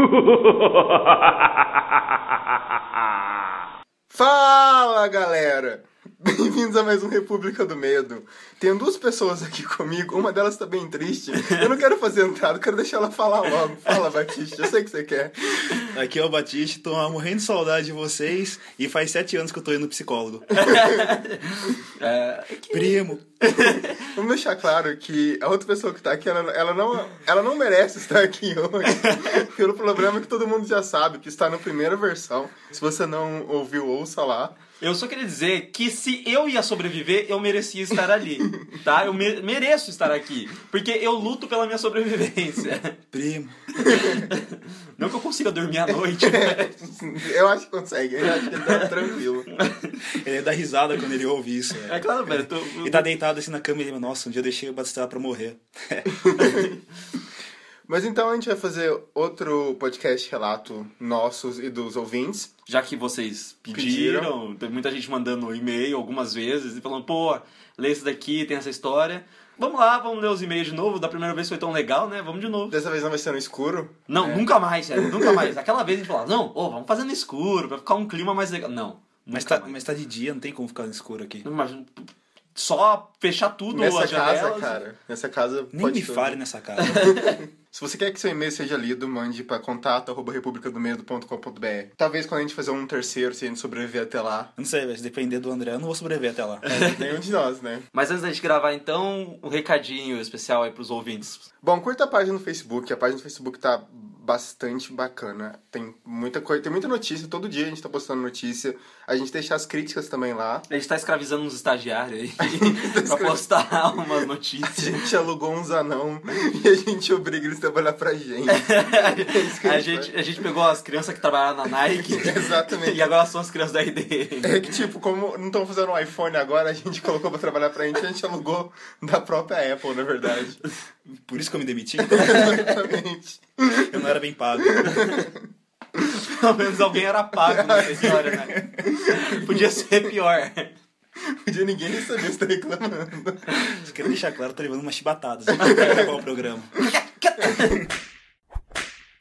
Fala galera! Bem-vindos a mais um República do Medo. Tem duas pessoas aqui comigo, uma delas tá bem triste. Eu não quero fazer entrada, quero deixar ela falar logo. Fala, Batista, eu sei que você quer. Aqui é o Batista, tô morrendo de saudade de vocês e faz sete anos que eu tô indo no psicólogo. É, Primo. Vamos deixar claro que a outra pessoa que tá aqui, ela, ela, não, ela não merece estar aqui hoje. Pelo problema que todo mundo já sabe, que está na primeira versão. Se você não ouviu, ouça lá. eu só queria dizer que se eu ia sobreviver, eu merecia estar ali, tá? Eu me- mereço estar aqui, porque eu luto pela minha sobrevivência. Primo. Não que eu consiga dormir à noite, mas... Eu acho que consegue, eu acho que ele tá tranquilo. Ele dá risada quando ele ouve isso. É claro, velho. tô- Ele tá deitado assim na cama e ele, nossa, um dia eu deixei o Batista pra morrer. Mas então a gente vai fazer outro podcast relato nossos e dos ouvintes. Já que vocês pediram, tem muita gente mandando e-mail algumas vezes e falando, pô, lê esse daqui, tem essa história. Vamos lá, vamos ler os e-mails de novo. Da primeira vez foi tão legal, né? Vamos de novo. Dessa vez não vai ser no escuro. Não, nunca mais, sério, nunca mais. Aquela vez a gente falava, não, ô, vamos fazer no escuro, pra ficar um clima mais legal. Não. Mas tá, mais. mas tá de dia, não tem como ficar no escuro aqui. Mas só fechar tudo Nessa as casa, janelas. cara. Nessa casa. Nem pode me tudo. fale nessa casa. Se você quer que seu e-mail seja lido, mande para contato@republicadomedo.com.br. Talvez quando a gente fazer um terceiro, se a gente sobreviver até lá. não sei, se depender do André, eu não vou sobreviver até lá. Nenhum de nós, né? Mas antes da gente gravar, então, um recadinho especial aí pros ouvintes. Bom, curta a página no Facebook. A página do Facebook tá bastante bacana. Tem muita coisa, tem muita notícia. Todo dia a gente tá postando notícia. A gente deixa as críticas também lá. A gente tá escravizando uns estagiários aí pra postar umas A notícias. gente alugou uns anão e a gente obriga eles a trabalhar pra gente. isso que a a, gente a gente pegou as crianças que trabalharam na Nike Exatamente. e agora são as crianças da ID. É que, tipo, como não estão fazendo um iPhone agora, a gente colocou pra trabalhar pra gente, a gente alugou da própria Apple, na verdade. Por isso que eu me demiti. Exatamente. Eu não era bem pago. Pelo menos alguém era pago nessa história, né? Podia ser pior. Podia ninguém nem saber se tá reclamando. Só quero deixar claro, tô levando umas chibatadas aqui pra gravar o programa.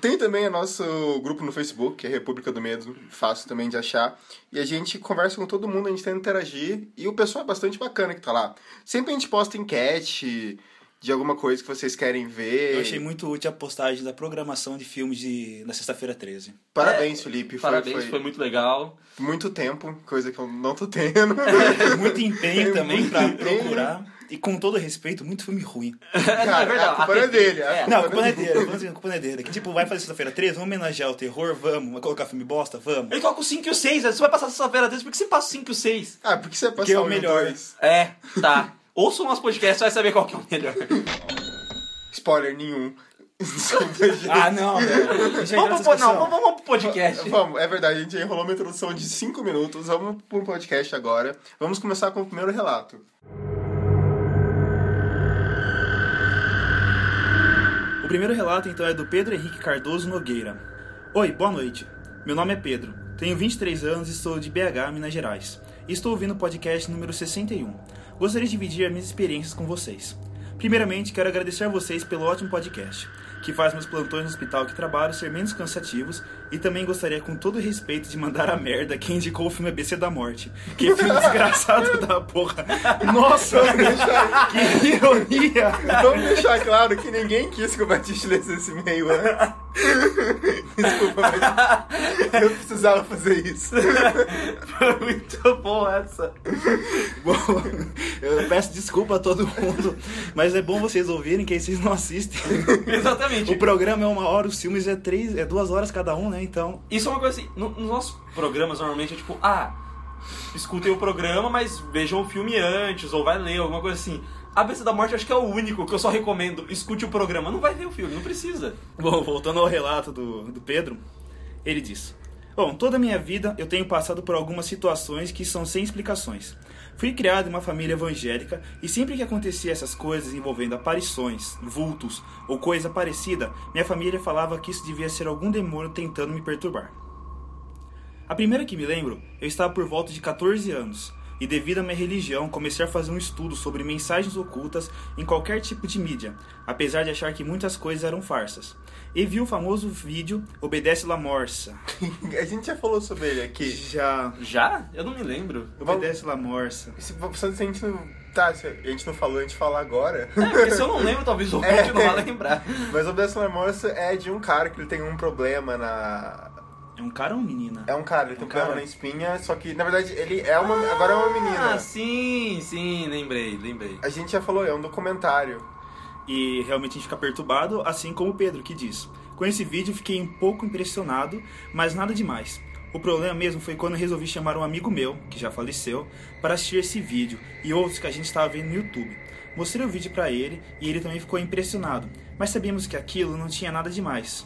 Tem também o nosso grupo no Facebook, que é República do Medo, fácil também de achar. E a gente conversa com todo mundo, a gente tenta interagir. E o pessoal é bastante bacana que tá lá. Sempre a gente posta enquete de alguma coisa que vocês querem ver. Eu achei muito útil a postagem da programação de filmes de, na sexta-feira 13. Parabéns, Felipe. Foi, Parabéns, foi, foi muito legal. muito tempo, coisa que eu não tô tendo. Muito empenho Tem também muito pra empenho. procurar. E com todo respeito, muito filme ruim. Cara, a culpa não é dele. a É. Não, a culpa não é dele, vamos dizer, a culpa não é dele. Que tipo, vai fazer sexta-feira 13, vamos homenagear o terror, vamos, vai colocar filme bosta, vamos. Ele coloca o 5 e o 6, você vai passar sexta-feira desse, por que você passa o 5 e o 6? Ah, porque você vai Porque passar é o melhor. É, tá. Ouça o nosso podcast, você vai saber qual que é o melhor. Spoiler nenhum. Desculpa, gente. Ah, não, velho. Já Vamos pro, não, vamos, vamos pro podcast. Vamos, é verdade, a gente enrolou uma introdução de 5 minutos. Vamos pro podcast agora. Vamos começar com o primeiro relato. O primeiro relato, então, é do Pedro Henrique Cardoso Nogueira. Oi, boa noite. Meu nome é Pedro, tenho 23 anos e sou de BH, Minas Gerais. E estou ouvindo o podcast número 61. Gostaria de dividir as minhas experiências com vocês. Primeiramente, quero agradecer a vocês pelo ótimo podcast, que faz meus plantões no hospital que trabalho ser menos cansativos e também gostaria, com todo respeito, de mandar a merda quem indicou o filme ABC da Morte. Que filme desgraçado da porra. Nossa, que ironia! Vamos deixar claro que ninguém quis que o Batista lesse esse e-mail antes. Desculpa, mas eu precisava fazer isso. Foi muito bom essa. Bom, eu peço desculpa a todo mundo, mas é bom vocês ouvirem que aí vocês não assistem. Exatamente. O programa é uma hora, os filmes é três, é duas horas cada um, né? Então. Isso é uma coisa assim, no- nos nossos programas normalmente é tipo, ah, escutem o programa, mas vejam o filme antes, ou vai ler, alguma coisa assim. A Besta da Morte acho que é o único que eu só recomendo, escute o programa. Não vai ver o filme, não precisa. Bom, voltando ao relato do, do Pedro, ele diz: Bom, toda a minha vida eu tenho passado por algumas situações que são sem explicações. Fui criado em uma família evangélica e sempre que acontecia essas coisas envolvendo aparições, vultos ou coisa parecida, minha família falava que isso devia ser algum demônio tentando me perturbar. A primeira que me lembro, eu estava por volta de 14 anos. E devido à minha religião, comecei a fazer um estudo sobre mensagens ocultas em qualquer tipo de mídia, apesar de achar que muitas coisas eram farsas. E vi o famoso vídeo Obedece La Morsa. a gente já falou sobre ele aqui. Já. Já? Eu não me lembro. Obedece La Morsa. Se, se a gente não. Tá, se a gente não falou, a gente fala agora. É, porque se eu não lembro, talvez o ouvinte É. não vai lembrar. Mas Obedece La Morsa é de um cara que ele tem um problema na. É um cara ou uma menina? É um cara, ele tem um Um cara. na espinha, só que na verdade ele é uma. Agora é uma menina. Ah, sim, sim, lembrei, lembrei. A gente já falou, é um documentário. E realmente a gente fica perturbado, assim como o Pedro que diz. Com esse vídeo fiquei um pouco impressionado, mas nada demais. O problema mesmo foi quando eu resolvi chamar um amigo meu, que já faleceu, para assistir esse vídeo e outros que a gente estava vendo no YouTube. Mostrei o vídeo para ele e ele também ficou impressionado, mas sabíamos que aquilo não tinha nada demais.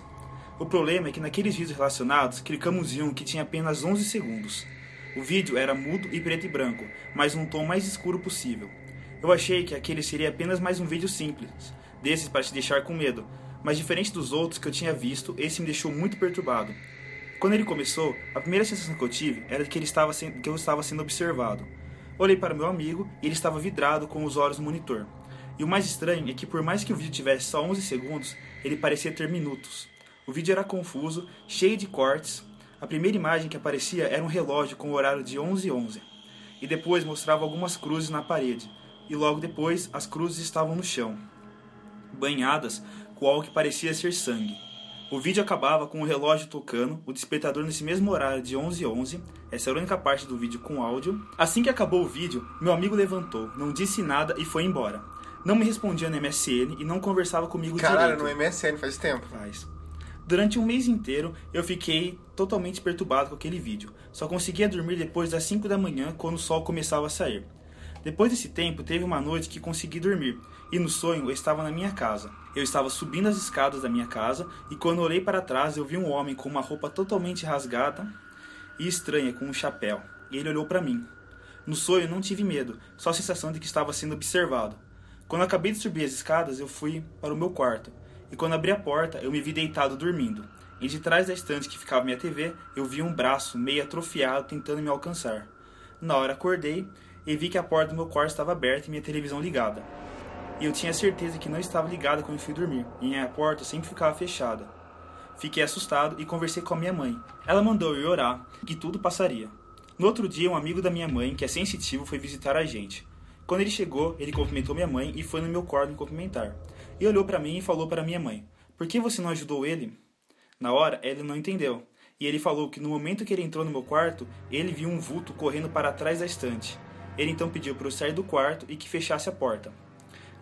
O problema é que naqueles vídeos relacionados, clicamos em um que tinha apenas 11 segundos. O vídeo era mudo e preto e branco, mas num tom mais escuro possível. Eu achei que aquele seria apenas mais um vídeo simples, desses para te deixar com medo, mas diferente dos outros que eu tinha visto, esse me deixou muito perturbado. Quando ele começou, a primeira sensação que eu tive era de que, ele estava sendo, que eu estava sendo observado. Olhei para meu amigo e ele estava vidrado com os olhos no monitor. E o mais estranho é que por mais que o vídeo tivesse só 11 segundos, ele parecia ter minutos. O vídeo era confuso, cheio de cortes. A primeira imagem que aparecia era um relógio com o horário de 11 h 11 e depois mostrava algumas cruzes na parede, e logo depois as cruzes estavam no chão, banhadas com algo que parecia ser sangue. O vídeo acabava com o relógio tocando, o despertador nesse mesmo horário de 11 h 11 essa era a única parte do vídeo com áudio. Assim que acabou o vídeo, meu amigo levantou, não disse nada e foi embora. Não me respondia no MSN e não conversava comigo Caralho, direito. no MSN faz tempo. Faz. Durante um mês inteiro, eu fiquei totalmente perturbado com aquele vídeo. Só conseguia dormir depois das 5 da manhã, quando o sol começava a sair. Depois desse tempo, teve uma noite que consegui dormir, e no sonho eu estava na minha casa. Eu estava subindo as escadas da minha casa, e quando olhei para trás, eu vi um homem com uma roupa totalmente rasgada e estranha, com um chapéu. E ele olhou para mim. No sonho, não tive medo, só a sensação de que estava sendo observado. Quando acabei de subir as escadas, eu fui para o meu quarto. E quando abri a porta, eu me vi deitado dormindo. E de trás da estante que ficava minha TV, eu vi um braço meio atrofiado tentando me alcançar. Na hora acordei e vi que a porta do meu quarto estava aberta e minha televisão ligada. E eu tinha certeza que não estava ligada quando fui dormir, e minha porta sempre ficava fechada. Fiquei assustado e conversei com a minha mãe. Ela mandou eu orar, que tudo passaria. No outro dia, um amigo da minha mãe, que é sensitivo, foi visitar a gente. Quando ele chegou, ele cumprimentou minha mãe e foi no meu quarto me cumprimentar. E olhou para mim e falou para minha mãe: Por que você não ajudou ele? Na hora, ele não entendeu. E ele falou que no momento que ele entrou no meu quarto, ele viu um vulto correndo para trás da estante. Ele então pediu para eu sair do quarto e que fechasse a porta.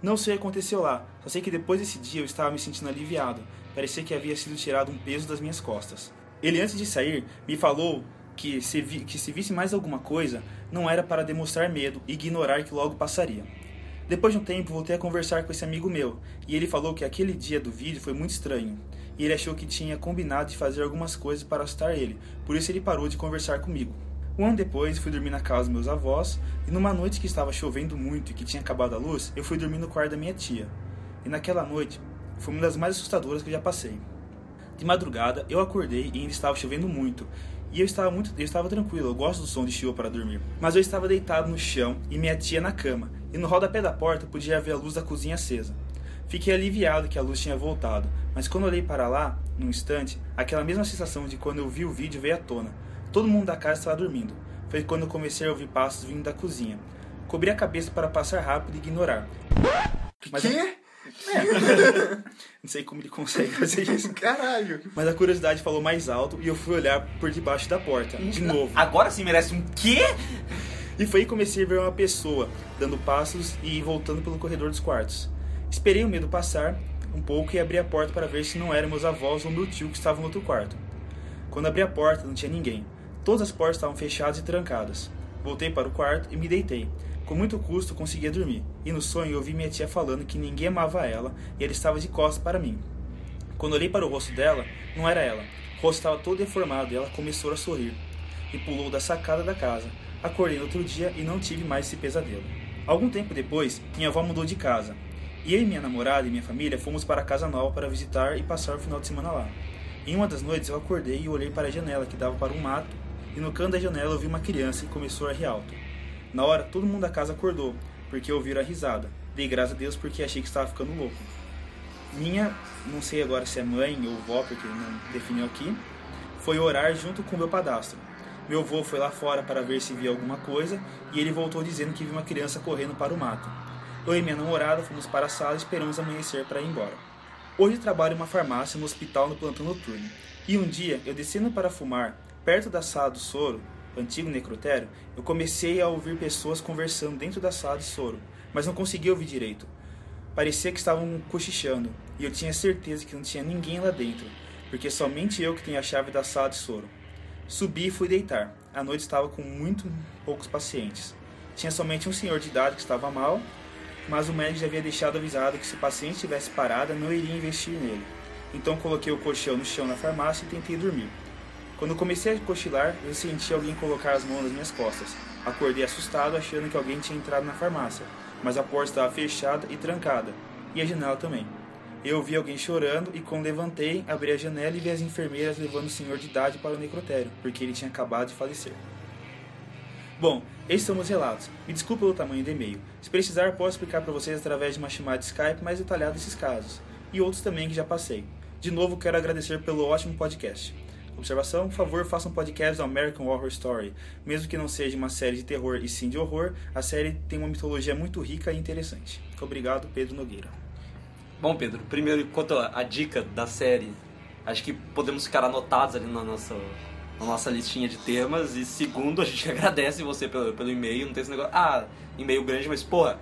Não sei o que aconteceu lá, só sei que depois desse dia eu estava me sentindo aliviado. Parecia que havia sido tirado um peso das minhas costas. Ele, antes de sair, me falou que se, vi, que se visse mais alguma coisa, não era para demonstrar medo e ignorar que logo passaria. Depois de um tempo, voltei a conversar com esse amigo meu, e ele falou que aquele dia do vídeo foi muito estranho, e ele achou que tinha combinado de fazer algumas coisas para assustar ele, por isso ele parou de conversar comigo. Um ano depois, fui dormir na casa dos meus avós, e numa noite que estava chovendo muito e que tinha acabado a luz, eu fui dormir no quarto da minha tia. E naquela noite, foi uma das mais assustadoras que eu já passei. De madrugada, eu acordei e ainda estava chovendo muito, e eu estava muito, eu estava tranquilo, eu gosto do som de chuva para dormir. Mas eu estava deitado no chão e minha tia na cama, e no rodapé da porta podia ver a luz da cozinha acesa. Fiquei aliviado que a luz tinha voltado, mas quando olhei para lá, num instante, aquela mesma sensação de quando eu vi o vídeo veio à tona. Todo mundo da casa estava dormindo. Foi quando eu comecei a ouvir passos vindo da cozinha. Cobri a cabeça para passar rápido e ignorar. Mas- Que? Não sei como ele consegue fazer isso. Caralho. Mas a curiosidade falou mais alto e eu fui olhar por debaixo da porta, de novo. Agora sim merece um quê? E foi aí que comecei a ver uma pessoa dando passos e voltando pelo corredor dos quartos. Esperei o medo passar um pouco e abri a porta para ver se não eram meus avós ou meu tio que estavam no outro quarto. Quando abri a porta, não tinha ninguém. Todas as portas estavam fechadas e trancadas. Voltei para o quarto e me deitei. Com muito custo, conseguia dormir. E no sonho, eu vi minha tia falando que ninguém amava ela e ela estava de costas para mim. Quando olhei para o rosto dela, não era ela. O rosto estava todo deformado e ela começou a sorrir. E pulou da sacada da casa. Acordei outro dia e não tive mais esse pesadelo. Algum tempo depois, minha avó mudou de casa. E eu e minha namorada e minha família fomos para a casa nova para visitar e passar o final de semana lá. Em uma das noites eu acordei e olhei para a janela que dava para um mato, e no canto da janela eu vi uma criança e começou a rir alto. Na hora, todo mundo da casa acordou, porque ouviram a risada. Dei graças a Deus porque achei que estava ficando louco. Minha, não sei agora se é mãe ou vó, porque não definiu aqui, foi orar junto com meu padastro. Meu avô foi lá fora para ver se via alguma coisa e ele voltou dizendo que viu uma criança correndo para o mato. Eu e minha namorada fomos para a sala e esperamos amanhecer para ir embora. Hoje trabalho em uma farmácia no hospital no plantão noturno. E um dia, eu descendo para fumar, perto da sala do soro, antigo necrotério, eu comecei a ouvir pessoas conversando dentro da sala de soro, mas não conseguia ouvir direito. Parecia que estavam cochichando, e eu tinha certeza que não tinha ninguém lá dentro, porque somente eu que tenho a chave da sala de soro. Subi e fui deitar. A noite estava com muito poucos pacientes. Tinha somente um senhor de idade que estava mal, mas o médico já havia deixado avisado que se o paciente estivesse parada, não iria investir nele. Então coloquei o colchão no chão na farmácia e tentei dormir. Quando comecei a cochilar, eu senti alguém colocar as mãos nas minhas costas. Acordei assustado, achando que alguém tinha entrado na farmácia, mas a porta estava fechada e trancada, e a janela também. Eu ouvi alguém chorando e quando levantei, abri a janela e vi as enfermeiras levando o senhor de idade para o necrotério, porque ele tinha acabado de falecer. Bom, esses são meus relatos. Me desculpe pelo tamanho do e-mail. Se precisar, posso explicar para vocês através de uma chamada de Skype mais detalhada esses casos, e outros também que já passei. De novo, quero agradecer pelo ótimo podcast. Observação, por favor, faça um podcast do American Horror Story. Mesmo que não seja uma série de terror e sim de horror, a série tem uma mitologia muito rica e interessante. Obrigado, Pedro Nogueira. Bom, Pedro, primeiro, quanto à dica da série, acho que podemos ficar anotados ali na nossa, na nossa listinha de temas. E segundo, a gente agradece você pelo, pelo e-mail. Não tem esse negócio, ah, e-mail grande, mas porra,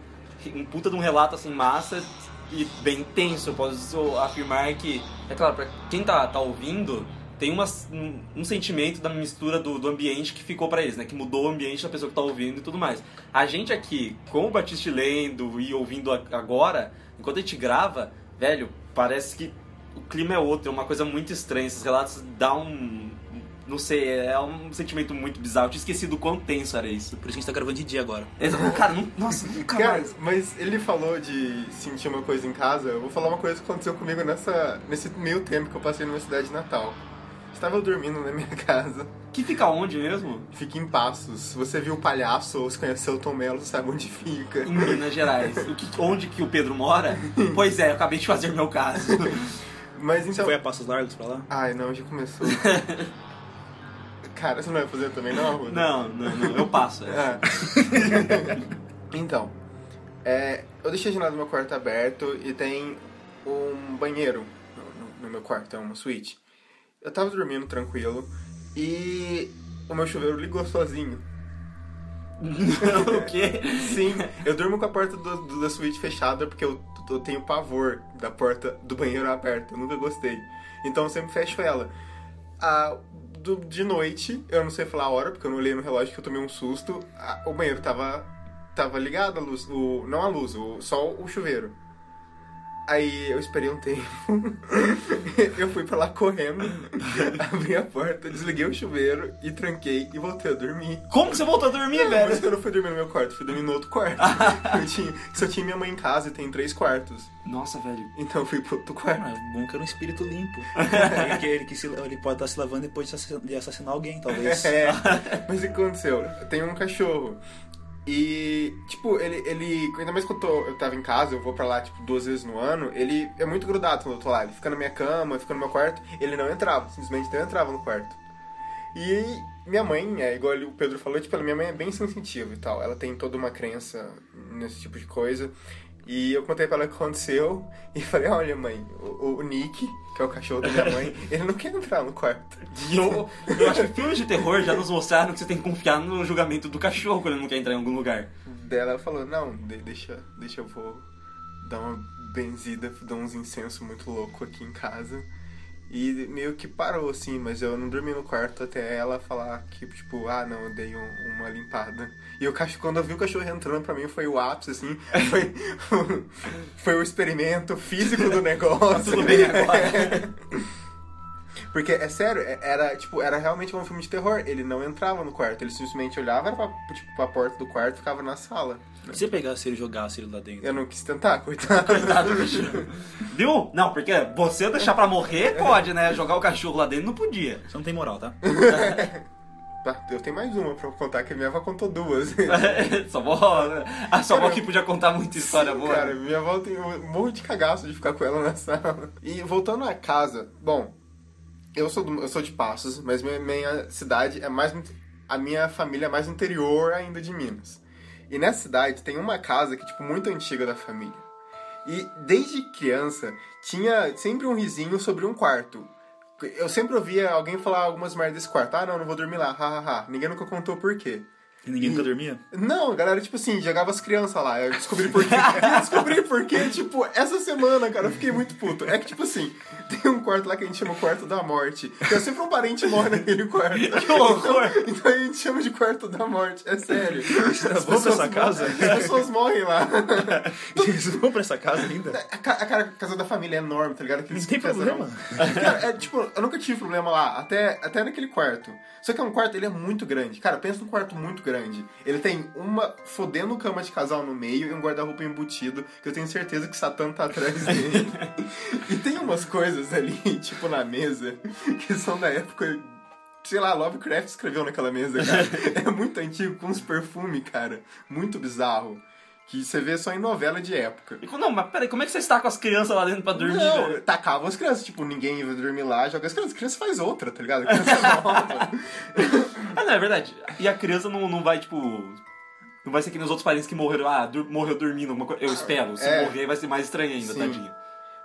um puta de um relato assim massa e bem tenso. Eu posso afirmar que, é claro, pra quem tá, tá ouvindo, tem uma, um, um sentimento da mistura do, do ambiente que ficou para eles, né? Que mudou o ambiente da pessoa que tá ouvindo e tudo mais. A gente aqui, com o Batiste lendo e ouvindo agora, enquanto a gente grava, velho, parece que o clima é outro, é uma coisa muito estranha. Esses relatos dão um. Não sei, é um sentimento muito bizarro. Eu tinha esquecido o quão tenso era isso. Por isso que a gente tá gravando de dia agora. Exato. Cara, não, nossa, nunca Cara, mais. mas ele falou de sentir uma coisa em casa. Eu vou falar uma coisa que aconteceu comigo nessa, nesse meio tempo que eu passei numa cidade natal. Estava dormindo na minha casa. Que fica onde mesmo? Fica em Passos. Se você viu o palhaço ou se conheceu o Tom Mello, sabe onde fica. Em Minas Gerais. O que, onde que o Pedro mora? Pois é, eu acabei de fazer meu caso. Mas Você então. foi a Passos Largos pra lá? Ai, não, já começou. Cara, você não vai fazer também, não, Arruda? Não, não, não, eu passo. É. É. então, é, eu deixei a janela do meu quarto aberto e tem um banheiro no, no- no meu quarto, é uma suíte. Eu tava dormindo tranquilo e o meu chuveiro ligou sozinho. o quê? Sim, eu durmo com a porta do- do- da suíte fechada porque eu, eu tenho pavor da porta do banheiro aberta. Eu nunca gostei. Então eu sempre fecho ela. Ah, do- de noite, eu não sei falar a hora porque eu não olhei no relógio que eu tomei um susto. ah, o banheiro tava, tava ligado, a luz, o, não a luz, o, só o chuveiro. Aí eu esperei um tempo. eu fui pra lá correndo, abri a porta, desliguei o chuveiro e tranquei e voltei a dormir. Como que você voltou a dormir, Não, velho? Mas eu não fui dormir no meu quarto, fui dormir no outro quarto. eu tinha, só tinha minha mãe em casa e tem três quartos. Nossa, velho. Então eu fui pro outro quarto. Ah, bom que era um espírito limpo. ele, que- ele, que se- ele pode estar se lavando depois de assassinar, alguém, talvez. É, mas o que aconteceu? Tem um cachorro. E, tipo, ele, ele. Ainda mais quando eu, tava em casa, eu vou pra lá, tipo, duas vezes no ano. Ele é muito grudado quando eu tô lá. Ele fica na minha cama, fica no meu quarto. Ele não entrava, simplesmente não entrava no quarto. E minha mãe, é igual o Pedro falou, tipo, minha mãe é bem sensitiva e tal. Ela tem toda uma crença nesse tipo de coisa. E eu contei pra ela o que aconteceu e falei, olha mãe, o, o Nick, que é o cachorro da minha mãe, ele não quer entrar no quarto. E eu, eu acho que filmes de terror já nos mostraram que você tem que confiar no julgamento do cachorro quando ele não quer entrar em algum lugar. Dela ela falou, não, de- deixa, deixa eu vou dar uma benzida, dar uns incensos muito louco aqui em casa. E meio que parou, assim, mas eu não dormi no quarto até ela falar que, tipo, ah, não, eu dei um- uma limpada. E o cachorro, quando eu vi o cachorro entrando, pra mim foi o ápice, assim, foi, foi o experimento físico do negócio. Tudo bem agora. Porque, é sério, é- era, tipo, era realmente um filme de terror. Ele não entrava no quarto, ele simplesmente olhava pra, tipo, pra porta do quarto e ficava na sala. Se você pegasse ele e jogasse ele lá dentro. Eu não quis tentar, coitado. Coitado do bicho. Viu? Não, porque você deixar pra morrer pode, né? Jogar o cachorro lá dentro não podia. Você não tem moral, tá? Tá, eu tenho mais uma pra contar, que minha avó contou duas. sua avó, né? A sua avó que podia contar muita história Sim, boa. Cara, minha avó tem um monte de cagaço de ficar com ela na sala. E voltando à casa, bom, eu sou, do- eu sou de Passos, mas minha, minha cidade é mais. A minha família é mais interior ainda de Minas. E nessa cidade tem uma casa que, tipo, muito antiga da família. E desde criança tinha sempre um risinho sobre um quarto. Eu sempre ouvia alguém falar algumas merdas desse quarto. Ah, não, não vou dormir lá, hahaha. Ninguém nunca contou por quê. E ninguém nunca dormia? Não, a galera, tipo assim, jogava as crianças lá. Eu descobri por quê. Eu descobri por quê, tipo, essa semana, cara, eu fiquei muito puto. É que, tipo assim, tem um quarto lá que a gente chama quarto da morte. É sempre um parente morre naquele quarto. Que horror! Então, então a gente chama de quarto da morte. É sério. As vão pra essa casa? As pessoas morrem lá. Vocês vão pra essa casa ainda? A, ca- a cara- a casa da família é enorme, tá ligado? Aqueles Não tem problema. Cara, é tipo, eu nunca tive problema lá, até, até naquele quarto. Só que é um quarto, ele é muito grande. Cara, pensa num quarto muito grande. Ele tem uma fodendo cama de casal no meio e um guarda-roupa embutido, que eu tenho certeza que Satã tá atrás dele. e tem umas coisas ali, tipo, na mesa, que são da época. Sei lá, Lovecraft escreveu naquela mesa, cara. É muito antigo, com uns perfumes, cara. Muito bizarro. Que você vê só em novela de época. E, Não, mas peraí, como é que você está com as crianças lá dentro pra dormir, Não, velho? tacavam as crianças, tipo, ninguém ia dormir lá, joga as crianças. A criança faz outra, tá ligado? A criança nova. Ah, não, é verdade. E a criança não, não vai, tipo. Não vai ser que nos outros parentes que morreram, ah, dur- morreu dormindo, alguma coisa. Eu espero. Se É. morrer vai ser mais estranho ainda, Sim. tadinho.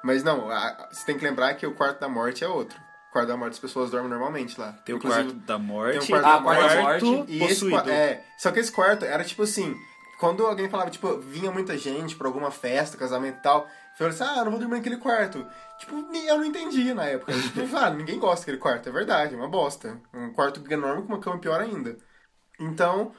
Mas não, a- você tem que lembrar que o quarto da morte é outro. O quarto da morte as pessoas dormem normalmente lá. Tem o quarto da morte, tem o quarto da e o morte. quarto E esse, possuído. qua- é, só que esse quarto era tipo assim, quando alguém falava, tipo, vinha muita gente pra alguma festa, casamento e tal, eu falei assim, ah, não vou dormir naquele quarto. Tipo, eu não entendia na época. Tipo, eu ah, ninguém gosta daquele quarto, é verdade, é uma bosta. Um quarto enorme com uma cama pior ainda. Então,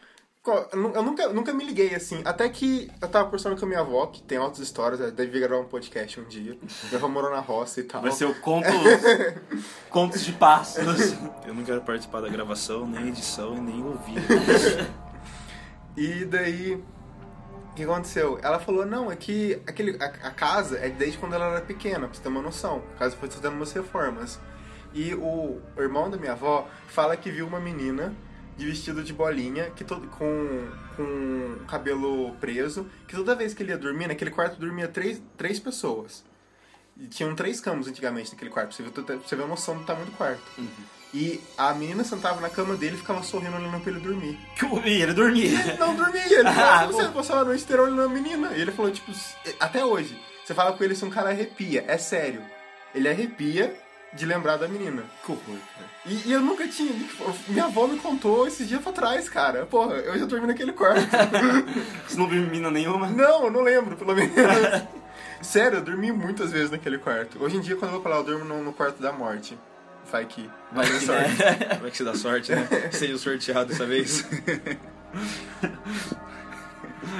eu nu- eu nunca, nunca me liguei assim. Até que eu tava conversando com a minha avó, que tem altas histórias, ela deve gravar um podcast um dia. Minha avó morou na roça e tal. Vai ser o contos. contos de pássaros. Eu não quero participar da gravação, nem edição e nem ouvir. E daí, o que aconteceu? Ela falou, não, é que aquele, a, a casa é desde quando ela era pequena, pra você ter uma noção. A casa foi fazendo umas reformas. E o irmão da minha avó fala que viu uma menina de vestido de bolinha, que todo, com, com cabelo preso, que toda vez que ele ia dormir, naquele quarto dormia três, três pessoas. E tinham três camas antigamente naquele quarto, pra você ver, pra a noção do tamanho do quarto. E a menina sentava na cama dele e ficava sorrindo olhando pra ele dormir. E ele dormia. Ele não dormia. Ele Ah, falou, você passava a noite inteira olhando a menina. E ele falou, tipo, até hoje. Você fala com ele se um cara arrepia. É sério. Ele arrepia de lembrar da menina. Que horror, cara. E, e eu nunca tinha. Minha avó me contou esses dias pra trás, cara. Porra, eu já dormi naquele quarto. Você não viu menina nenhuma? não, eu não lembro, pelo menos. Sério, eu dormi muitas vezes naquele quarto. Hoje em dia, quando eu vou pra lá, eu durmo no, no quarto da morte. Vai que. Vai ter que, sorte. né? Vai que você dá sorte, né? Seja sorteado dessa vez.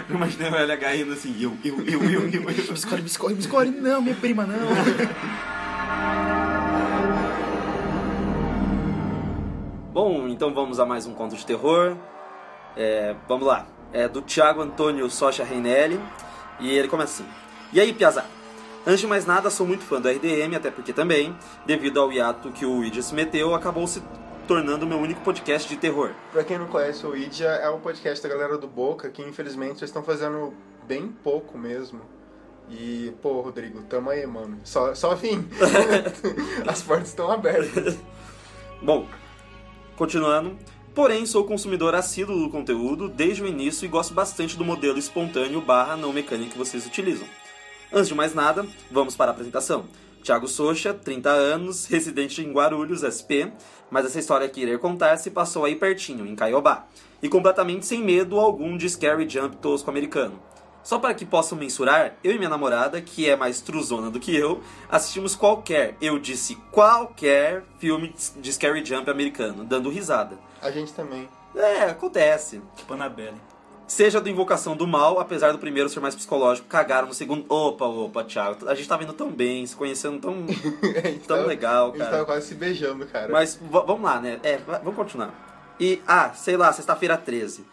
Eu imaginei o LH indo assim, eu, eu, eu, eu, eu, eu. Biscobre, biscobre, biscobre. Não, minha prima, não. Bom, então vamos a mais um conto de terror. É, vamos lá. É do Thiago Antônio Socha Reinelli. E ele começa assim. E aí, Piazá? Antes de mais nada, sou muito fã do RDM, até porque também, devido ao hiato que o Idia se meteu, acabou se tornando o meu único podcast de terror. Pra quem não conhece, o Idia é um podcast da galera do Boca que infelizmente eles estão fazendo bem pouco mesmo. E, pô, Rodrigo, tamo aí, mano. Só, só vim. As portas estão abertas. Bom, continuando. Porém, sou consumidor assíduo do conteúdo desde o início e gosto bastante do modelo espontâneo barra não mecânico que vocês utilizam. Antes de mais nada, vamos para a apresentação. Thiago Socha, 30 anos, residente em Guarulhos, SP, mas essa história que irei contar se passou aí pertinho, em Caiobá, e completamente sem medo algum de scary jump tosco americano. Só para que possam mensurar, eu e minha namorada, que é mais truzona do que eu, assistimos qualquer, eu disse qualquer filme de scary jump americano, dando risada. A gente também. É, acontece. Tipo Annabelle. Seja do Invocação do Mal, apesar do primeiro ser mais psicológico, cagaram no segundo. Opa, opa, Thiago, a gente tá vendo tão bem, se conhecendo tão, tão tava- legal, A gente tava cara. quase se beijando, cara. Mas vamos lá, né? É, va- vamos continuar. E, ah, sei lá, sexta-feira 13.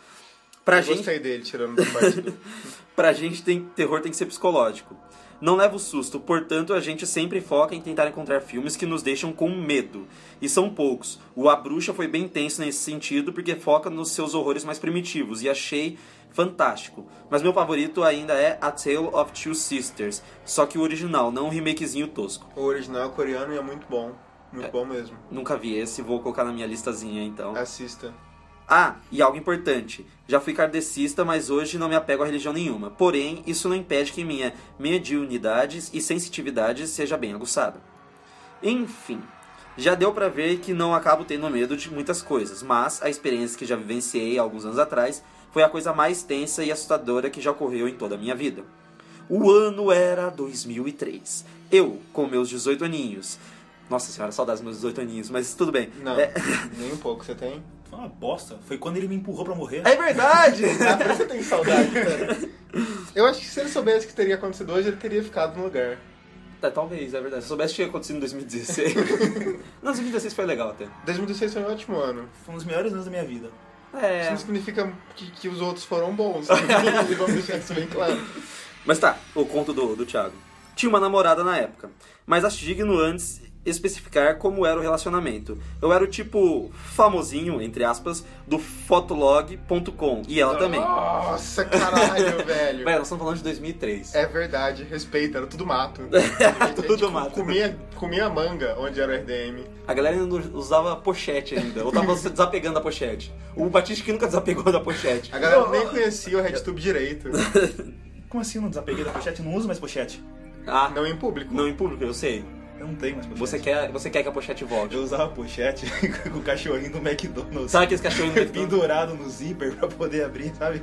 Pra Eu gente, gostei dele tirando do... pra gente tem, terror tem que ser psicológico. Não leva o susto, portanto a gente sempre foca em tentar encontrar filmes que nos deixam com medo. E são poucos. O A Bruxa foi bem tenso nesse sentido porque foca nos seus horrores mais primitivos e achei fantástico. Mas meu favorito ainda é A Tale of Two Sisters, só que o original, não um remakezinho tosco. O original é coreano e é muito bom. Muito bom mesmo. Nunca vi esse, vou colocar na minha listazinha então. Assista. Ah, e algo importante. Já fui kardecista, mas hoje não me apego a religião nenhuma. Porém, isso não impede que minha mediunidade e sensitividade seja bem aguçada. Enfim, já deu pra ver que não acabo tendo medo de muitas coisas, mas a experiência que já vivenciei alguns anos atrás foi a coisa mais tensa e assustadora que já ocorreu em toda a minha vida. O ano era 2003. Eu, com meus 18 aninhos. Nossa senhora, saudades dos meus 18 aninhos, mas tudo bem. Não, É, nem um pouco. Você tem? Foi uma bosta. Foi quando ele me empurrou pra morrer. é verdade! Ah, por isso você tem saudade, cara. Eu acho que se ele soubesse o que teria acontecido hoje, ele teria ficado no lugar. É, talvez, é verdade. Se eu soubesse que tinha acontecido em 2016. Não, 2016 foi legal até. 2016 foi um ótimo ano. Foi um dos melhores anos da minha vida. Isso É. não significa que, que os outros foram bons. Vamos deixar isso bem claro. Mas tá, o conto do, do Thiago. Tinha uma namorada na época, mas acho digno antes especificar como era o relacionamento. Eu era o tipo famosinho, entre aspas, do fotolog.com. E ela também. Nossa, caralho, velho. Velho, nós estamos falando de 2003. É verdade, respeita, era tudo mato. Tudo A gente mato. Comia, comia manga onde era o RDM. A galera ainda usava pochete ainda, ou tava se desapegando da pochete. O Batista que nunca desapegou da pochete. A galera nem conhecia o RedTube direito. Como assim eu não desapeguei da pochete? Eu não uso mais pochete. Ah, Não em público. não em público, eu sei. Eu não tenho mais pochete. Você quer, você quer que a pochete volte. Eu usava pochete com o cachorrinho do McDonald's. Sabe aqueles cachorrinhos do pendurado no zíper pra poder abrir, sabe?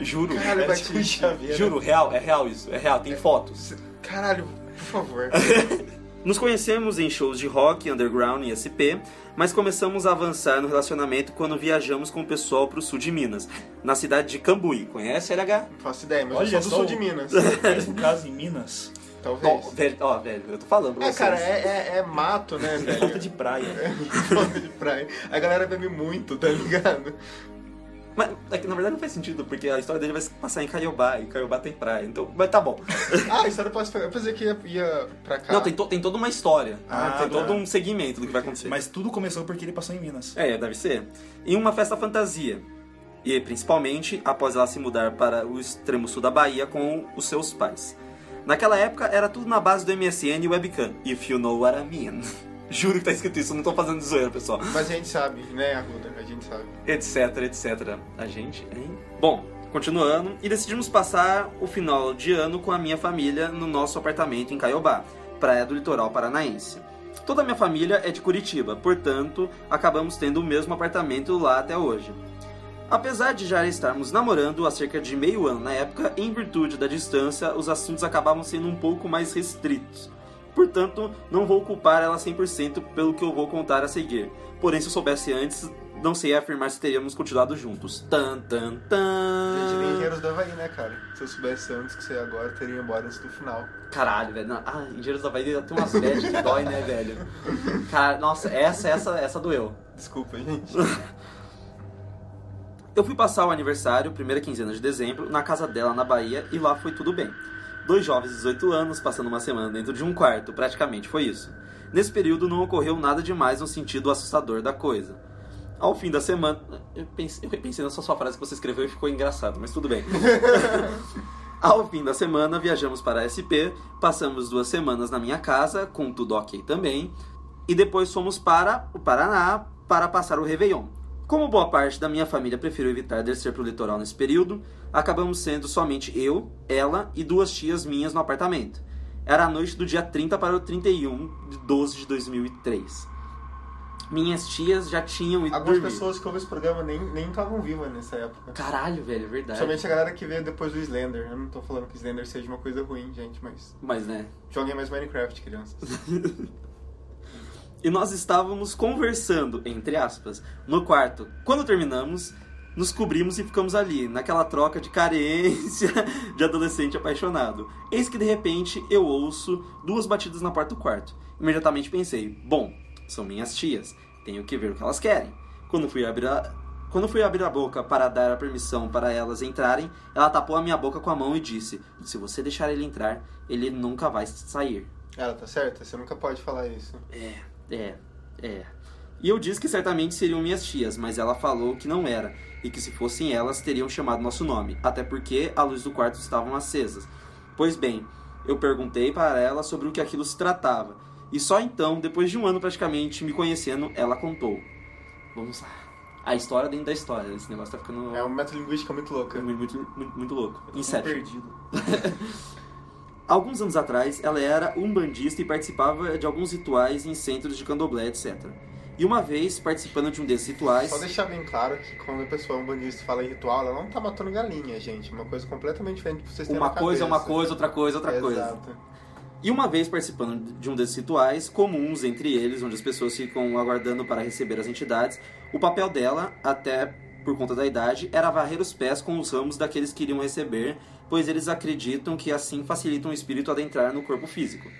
Juro. Caralho, Era tipo um chaveiro. Juro, real, é real isso, é real, tem fotos. Caralho, por favor. Nos conhecemos em shows de rock, underground e SP, mas começamos a avançar no relacionamento quando viajamos com o pessoal pro sul de Minas, na cidade de Cambuí. Conhece, LH? Não faço ideia, mas Olha eu sou do sul de Minas. Mesmo caso em Minas, Talvez. Ó, velho, ó, velho, eu tô falando pra É, vocês. cara, é, é, é mato, né, velho? falta de praia. Falta de praia. A galera bebe muito, tá ligado? Mas é que, na verdade não faz sentido, porque a história dele vai se passar em Caiobá, e Caiobá tem praia, então, mas tá bom. Ah, a história pode Eu pensei que ia, ia pra cá. Não, tem, to- tem toda uma história, Ah, tem tá. todo um segmento do que vai acontecer. Mas tudo começou porque ele passou em Minas. É, deve ser. Em uma festa fantasia. E principalmente após ela se mudar para o extremo sul da Bahia com os seus pais. Naquela época era tudo na base do MSN e webcam. If you know what I mean. Juro que tá escrito isso, não tô fazendo zoeira, pessoal. Mas a gente sabe, né, Arruda? A gente sabe. Etc, etc. A gente, hein? Bom, continuando, e decidimos passar o final de ano com a minha família no nosso apartamento em Caiobá, praia do litoral paranaense. Toda a minha família é de Curitiba, portanto, acabamos tendo o mesmo apartamento lá até hoje. Apesar de já estarmos namorando há cerca de meio ano na época, em virtude da distância, os assuntos acabavam sendo um pouco mais restritos. Portanto, não vou culpar ela 100% pelo que eu vou contar a seguir. Porém, se eu soubesse antes, não sei afirmar se teríamos continuado juntos. Tan, tan, Gente, nem tan. engenheiros do Havaí, né, cara? Se eu soubesse antes que você agora teria ido embora antes do final. Caralho, velho. Não, Ah, Engenheiros da Bahia tem umas bad que dói, né, velho? Cara, nossa, essa, essa, essa doeu. Desculpa, gente. Eu fui passar o aniversário, primeira quinzena de dezembro, na casa dela na Bahia e lá foi tudo bem. Dois jovens de 18 anos passando uma semana dentro de um quarto, praticamente foi isso. Nesse período não ocorreu nada demais no sentido assustador da coisa. Ao fim da semana. Eu pensei, eu pensei nessa sua frase que você escreveu e ficou engraçado, mas tudo bem. Ao fim da semana, viajamos para a SP, passamos duas semanas na minha casa, com tudo ok também, e depois fomos para o Paraná para passar o Réveillon. Como boa parte da minha família preferiu evitar descer para o litoral nesse período, acabamos sendo somente eu, ela e duas tias minhas no apartamento. Era a noite do dia 30 para o 31 de 12 de 2003. Minhas tias já tinham ido Algumas dormir. pessoas que ouvem esse programa nem nem estavam vivas nessa época. Caralho, velho, é verdade. Principalmente a galera que veio depois do Slender. Eu não tô falando que Slender seja uma coisa ruim, gente, mas Mas né, joguem mais Minecraft, crianças. E nós estávamos conversando, entre aspas, no quarto. Quando terminamos, nos cobrimos e ficamos ali, naquela troca de carência de adolescente apaixonado. Eis que de repente eu ouço duas batidas na porta do quarto. Imediatamente pensei, bom, são minhas tias, tenho que ver o que elas querem. Quando fui abrir a... Quando fui abrir a boca para dar a permissão para elas entrarem, ela tapou a minha boca com a mão e disse: Se você deixar ele entrar, ele nunca vai sair. Ela tá certa? Você nunca pode falar isso. É, é, é. E eu disse que certamente seriam minhas tias, mas ela falou que não era, e que se fossem elas teriam chamado nosso nome, até porque a luz do quarto estavam acesas. Pois bem, eu perguntei para ela sobre o que aquilo se tratava, e só então, depois de um ano praticamente me conhecendo, ela contou. Vamos lá. A história dentro da história. Esse negócio tá ficando. É uma metalinguística muito louca. Muito, muito, muito, muito louco. Inception. perdido. Alguns anos atrás, ela era umbandista e participava de alguns rituais em centros de candomblé, etc. E uma vez, participando de um desses rituais... Só deixar bem claro que quando a pessoa é um bandista e fala em ritual, ela não tá matando galinha, gente. Uma coisa completamente diferente que vocês têm Uma coisa é uma coisa, outra coisa é outra coisa. Exato. E uma vez participando de um desses rituais, comuns entre eles, onde as pessoas ficam aguardando para receber as entidades, o papel dela, até por conta da idade, era varrer os pés com os ramos daqueles que iriam receber, pois eles acreditam que assim facilitam o espírito adentrar no corpo físico.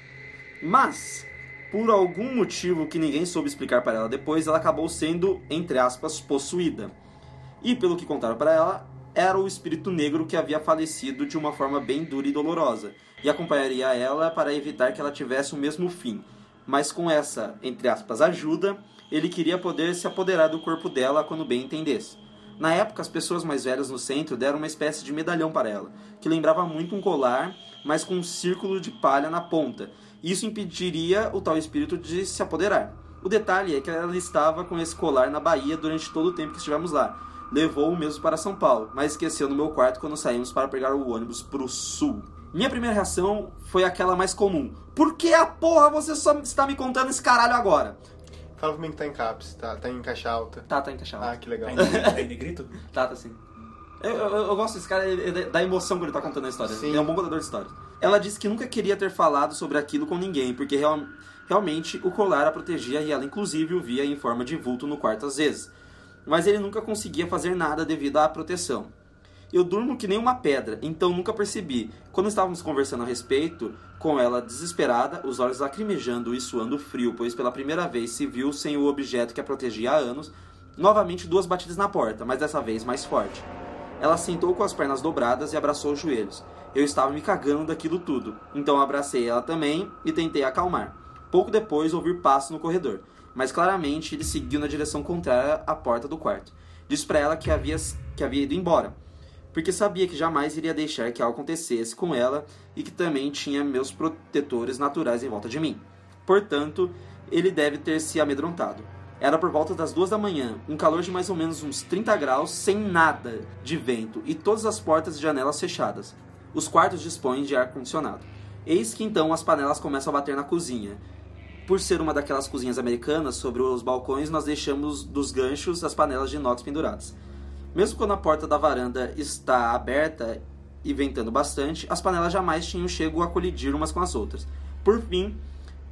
Mas, por algum motivo que ninguém soube explicar para ela depois, ela acabou sendo, entre aspas, possuída. E pelo que contaram para ela, era o espírito negro que havia falecido de uma forma bem dura e dolorosa, e acompanharia ela para evitar que ela tivesse o mesmo fim. Mas com essa, entre aspas, ajuda, ele queria poder se apoderar do corpo dela quando bem entendesse. Na época, as pessoas mais velhas no centro deram uma espécie de medalhão para ela, que lembrava muito um colar, mas com um círculo de palha na ponta. Isso impediria o tal espírito de se apoderar. O detalhe é que ela estava com esse colar na Bahia durante todo o tempo que estivemos lá. Levou o mesmo para São Paulo, mas esqueceu no meu quarto quando saímos para pegar o ônibus para o sul. Minha primeira reação foi aquela mais comum. Por que a porra você só está me contando esse caralho agora? Fala pra mim que tá em caps, tá, tá em caixa alta. Tá, tá encaixado. Ah, que legal. Tá em, tá em negrito? Tá, tá sim. Eu, eu, eu gosto desse cara, ele- ele- da emoção que ele tá contando a história. Sim. Ele é um bom contador de histórias. Ela disse que nunca queria ter falado sobre aquilo com ninguém, porque real- realmente o colar a protegia e ela inclusive o via em forma de vulto no quarto às vezes. Mas ele nunca conseguia fazer nada devido à proteção. Eu durmo que nem uma pedra, então nunca percebi. Quando estávamos conversando a respeito, com ela desesperada, os olhos lacrimejando e suando frio, pois pela primeira vez se viu sem o objeto que a protegia há anos, novamente duas batidas na porta, mas dessa vez mais forte. Ela sentou com as pernas dobradas e abraçou os joelhos. Eu estava me cagando daquilo tudo, então abracei ela também e tentei acalmar. Pouco depois ouvi passos no corredor, mas claramente ele seguiu na direção contrária à porta do quarto. Disse para ela que havia, que havia ido embora, porque sabia que jamais iria deixar que algo acontecesse com ela e que também tinha meus protetores naturais em volta de mim. Portanto, ele deve ter se amedrontado. Era por volta das duas da manhã, um calor de mais ou menos uns 30 graus, sem nada de vento e todas as portas e janelas fechadas. Os quartos dispõem de ar-condicionado. Eis que então as panelas começam a bater na cozinha. Por ser uma daquelas cozinhas americanas, sobre os balcões nós deixamos dos ganchos as panelas de inox penduradas. Mesmo quando a porta da varanda está aberta e ventando bastante, as panelas jamais tinham chego a colidir umas com as outras. Por fim,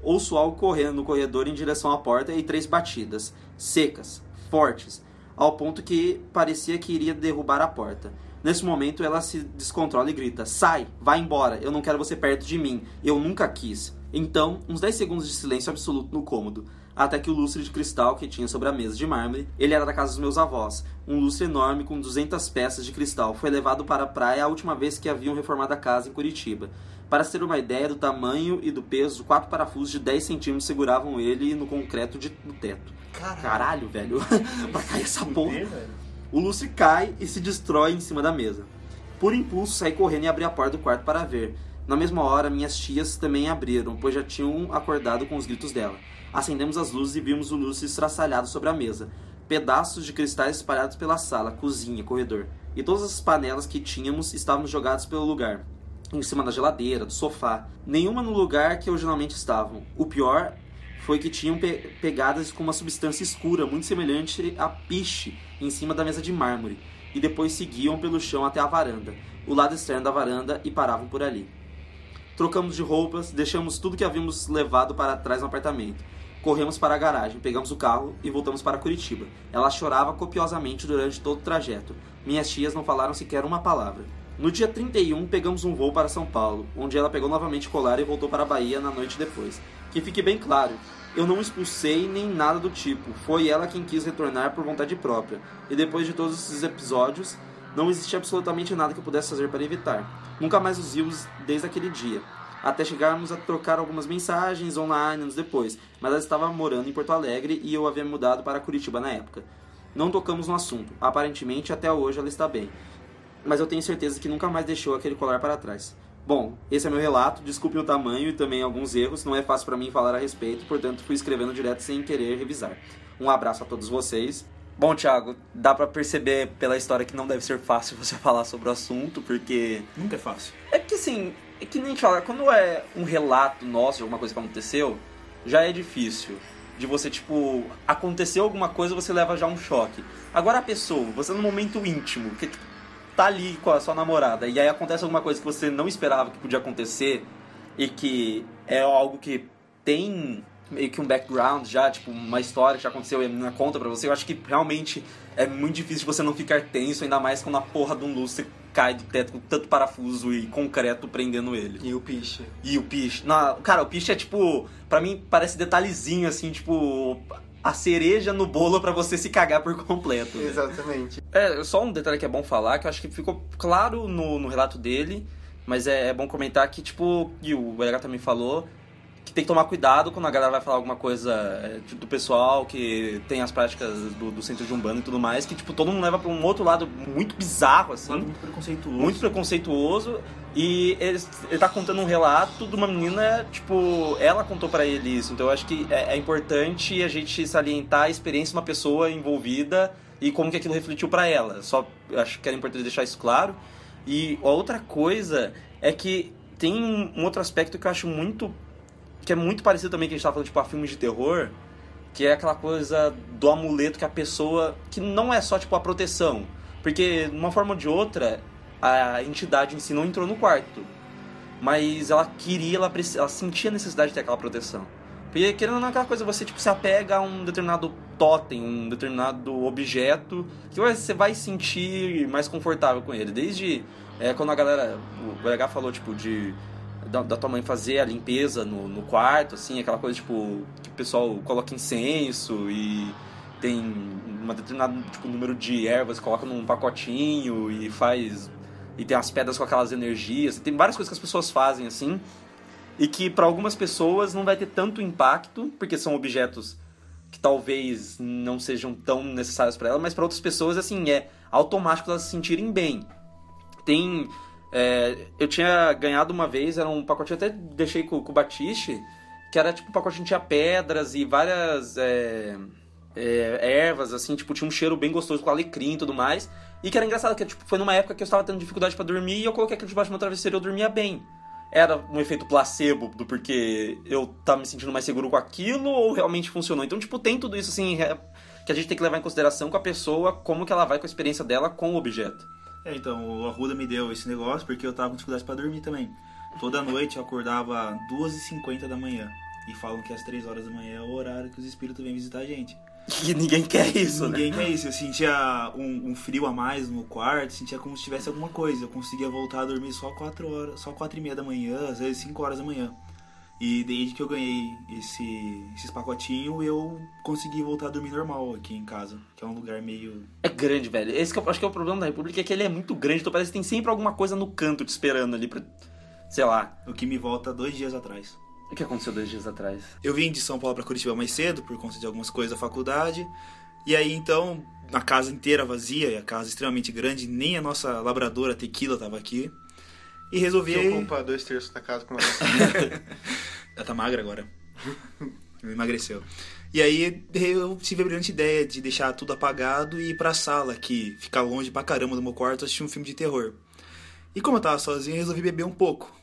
ouço algo correndo no corredor em direção à porta e três batidas, secas, fortes, ao ponto que parecia que iria derrubar a porta. Nesse momento, ela se descontrola e grita: Sai, vai embora, eu não quero você perto de mim, eu nunca quis. Então, uns 10 segundos de silêncio absoluto no cômodo, até que o lustre de cristal que tinha sobre a mesa de mármore, ele era da casa dos meus avós, um lustre enorme com 200 peças de cristal, foi levado para a praia a última vez que haviam reformado a casa em Curitiba. Para se ter uma ideia do tamanho e do peso, quatro parafusos de 10 centímetros seguravam ele no concreto de, do teto. Caralho, velho, pra cair essa porra. O lustre cai e se destrói em cima da mesa. Por impulso, saí correndo e abri a porta do quarto para ver. Na mesma hora, minhas tias também abriram, pois já tinham acordado com os gritos dela. Acendemos as luzes e vimos o lustre estraçalhado sobre a mesa. Pedaços de cristais espalhados pela sala, cozinha, corredor. E todas as panelas que tínhamos estavam jogadas pelo lugar. Em cima da geladeira, do sofá. Nenhuma no lugar que originalmente estavam. O pior foi que tinham pe- pegadas com uma substância escura, muito semelhante a piche, em cima da mesa de mármore, e depois seguiam pelo chão até a varanda, o lado externo da varanda, e paravam por ali. Trocamos de roupas, deixamos tudo que havíamos levado para trás no apartamento. Corremos para a garagem, pegamos o carro e voltamos para Curitiba. Ela chorava copiosamente durante todo o trajeto. Minhas tias não falaram sequer uma palavra. No dia 31, pegamos um voo para São Paulo, onde ela pegou novamente o colar e voltou para a Bahia na noite depois. Que fique bem claro, eu não expulsei nem nada do tipo, foi ela quem quis retornar por vontade própria. E depois de todos esses episódios, não existia absolutamente nada que eu pudesse fazer para evitar. Nunca mais os vimos desde aquele dia. Até chegarmos a trocar algumas mensagens online anos depois, mas ela estava morando em Porto Alegre e eu havia mudado para Curitiba na época. Não tocamos no assunto, aparentemente até hoje ela está bem mas eu tenho certeza que nunca mais deixou aquele colar para trás. Bom, esse é meu relato, desculpe o tamanho e também alguns erros, não é fácil para mim falar a respeito, portanto fui escrevendo direto sem querer revisar. Um abraço a todos vocês. Bom, Thiago, dá para perceber pela história que não deve ser fácil você falar sobre o assunto, porque. Nunca é fácil. É que assim, é que nem a gente fala, quando é um relato nosso de alguma coisa que aconteceu, já é difícil. De você, tipo, aconteceu alguma coisa, você leva já um choque. Agora a pessoa, você no momento íntimo, que tá ali com a sua namorada e aí acontece alguma coisa que você não esperava que podia acontecer e que é algo que tem meio que um background já, tipo, uma história que já aconteceu e a menina conta pra você, eu acho que realmente é muito difícil você não ficar tenso, ainda mais quando a porra de um lustre cai do teto com tanto parafuso e concreto prendendo ele. E o piche. E o piche. Não, cara, o piche é tipo, pra mim parece detalhezinho assim, tipo, a cereja no bolo para você se cagar por completo. Né? Exatamente. É, só um detalhe que é bom falar, que eu acho que ficou claro no, no relato dele, mas é, é, bom comentar que, tipo, e o BH também falou, que tem que tomar cuidado quando a galera vai falar alguma coisa tipo, do pessoal que tem as práticas do, do, centro de Umbanda e tudo mais, que, tipo, todo mundo leva pra um outro lado muito bizarro, assim. Muito preconceituoso. Muito preconceituoso. E ele, ele tá contando um relato de uma menina, tipo, ela contou para ele isso. Então eu acho que é, é, importante a gente salientar a experiência de uma pessoa envolvida e como que aquilo refletiu para ela. Só acho que era importante deixar isso claro. E a outra coisa é que tem um outro aspecto que eu acho muito. Que é muito parecido também que a gente tava falando, tipo, a filmes de terror, que é aquela coisa do amuleto que a pessoa. que não é só, tipo, a proteção. Porque, de uma forma ou de outra, a entidade em si não entrou no quarto. Mas ela queria, ela, ela sentia a necessidade de ter aquela proteção. Porque querendo ou não, aquela coisa, você tipo, se apega a um determinado totem, um determinado objeto, que você vai sentir mais confortável com ele. Desde é, quando a galera, o BH falou, tipo, de da, da, tua mãe fazer a limpeza no, no quarto, assim, aquela coisa, tipo, que o pessoal coloca incenso e tem um determinado tipo, número de ervas, coloca num pacotinho e faz e tem as pedras com aquelas energias. Tem várias coisas que as pessoas fazem assim. E que para algumas pessoas não vai ter tanto impacto, porque são objetos que talvez não sejam tão necessários para ela, mas para outras pessoas, assim, é automático elas se sentirem bem. Tem. É, eu tinha ganhado uma vez, era um pacotinho, até deixei com, com o Batiste, que era tipo um pacotinho tinha pedras e várias. É, é, ervas, assim, tipo, tinha um cheiro bem gostoso com alecrim e tudo mais. E que era engraçado, que tipo, foi numa época que eu estava tendo dificuldade para dormir e eu coloquei aquilo debaixo do meu travesseiro e eu dormia bem. Era um efeito placebo do porque eu tava me sentindo mais seguro com aquilo ou realmente funcionou? Então, tipo, tem tudo isso, assim, que a gente tem que levar em consideração com a pessoa, como que ela vai com a experiência dela com o objeto. É, então, o Arruda me deu esse negócio porque eu tava com dificuldade para dormir também. Toda noite eu acordava 2h50 da manhã. E falam que às 3 horas da manhã é o horário que os espíritos vêm visitar a gente. E ninguém quer isso, ninguém né? quer isso. Eu sentia um, um, frio a mais no quarto, sentia como se tivesse alguma coisa. Eu conseguia voltar a dormir só 4 horas, só 4 e meia da manhã, às vezes 5 horas da manhã. E desde que eu ganhei esse, esses pacotinhos, eu consegui voltar a dormir normal aqui em casa, que é um lugar meio. É grande, velho. Esse que eu acho que é o problema da República, é que ele é muito grande, então parece que tem sempre alguma coisa no canto te esperando ali pra. Sei lá. O que me volta dois dias atrás. O que aconteceu dois dias atrás? Eu vim de São Paulo para Curitiba mais cedo, por conta de algumas coisas da faculdade. E aí, então, a casa inteira vazia, e a casa extremamente grande, nem a nossa labradora Tequila tava aqui. E resolvi... Que ocupa dois terços da casa com ela. ela tá magra agora. Emagreceu. E aí eu tive a brilhante ideia de deixar tudo apagado e ir pra sala aqui, ficar longe pra caramba do meu quarto, assistir um filme de terror. E como eu tava sozinho, resolvi beber um pouco.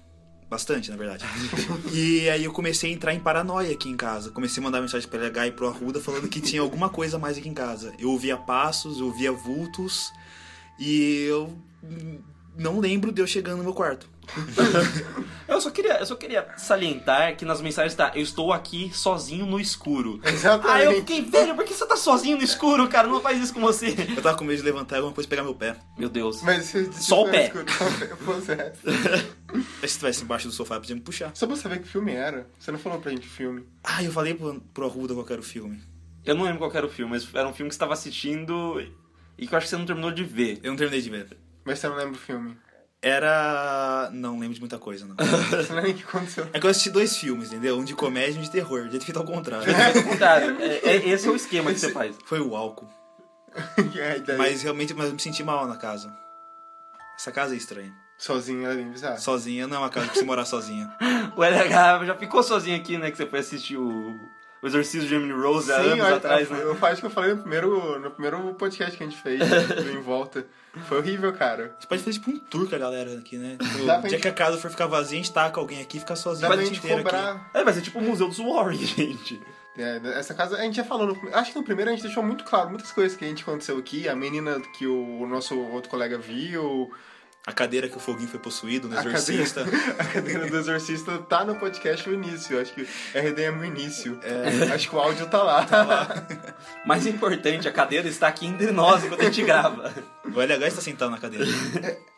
Bastante, na verdade. e aí eu comecei a entrar em paranoia aqui em casa. Comecei a mandar mensagem pra LH e pro Arruda falando que tinha alguma coisa mais aqui em casa. Eu ouvia passos, eu ouvia vultos e eu não lembro de eu chegando no meu quarto. Eu só queria, eu só queria salientar que nas mensagens tá, eu estou aqui sozinho no escuro. Exatamente. Aí eu fiquei, velho, por que você tá sozinho no escuro, cara? Não faz isso com você. Eu tava com medo de levantar e alguma coisa pegar meu pé. Meu Deus. Mas se se Só o pé. escutar é. Se estivesse embaixo do sofá, podia me puxar. Só pra saber que filme era. Você não falou pra gente filme. Ah, eu falei pro, pro Arruda qual era o filme. Eu não lembro qual era o filme, mas era um filme que você tava assistindo e que eu acho que você não terminou de ver. Eu não terminei de ver. Mas você não lembra o filme. Era. Não lembro de muita coisa, não. Você não lembra o que aconteceu. É que eu assisti dois filmes, entendeu? Um de comédia e um de terror. Devia ter feito ao contrário. Pelo contrário, é, é- esse é o esquema que você faz. Foi o álcool. É, daí, Mas realmente mas eu me senti mal na casa. Essa casa é estranha. Sozinho era bizarro. Sozinha não é uma casa pra você morar sozinha. O LH já ficou sozinho aqui, né? Que você foi assistir o, o Exorcismo de Emily Rose há anos eu, atrás, eu, né? eu acho que eu falei no primeiro, no primeiro podcast que a gente fez, do Em Volta. Foi horrível, cara. A gente pode fazer tipo um tour com a galera aqui, né? Tipo, o dia gente- que a casa for ficar vazia, a gente taca alguém aqui e fica sozinho Dá a noite gente inteira aqui. cobrar. É, vai ser tipo o Museu dos Warren, gente. É, essa casa, a gente já falou, no, acho que no primeiro a gente deixou muito claro muitas coisas que a gente aconteceu aqui. A menina que o, o nosso outro colega viu, A cadeira que o Foguinho foi possuído no a exorcista. cadeira, a cadeira do exorcista tá no podcast no início. Acho que RDM no início. Acho que o áudio tá lá. Mais importante, a cadeira está aqui entre nós enquanto a gente grava. O LH está sentado na cadeira.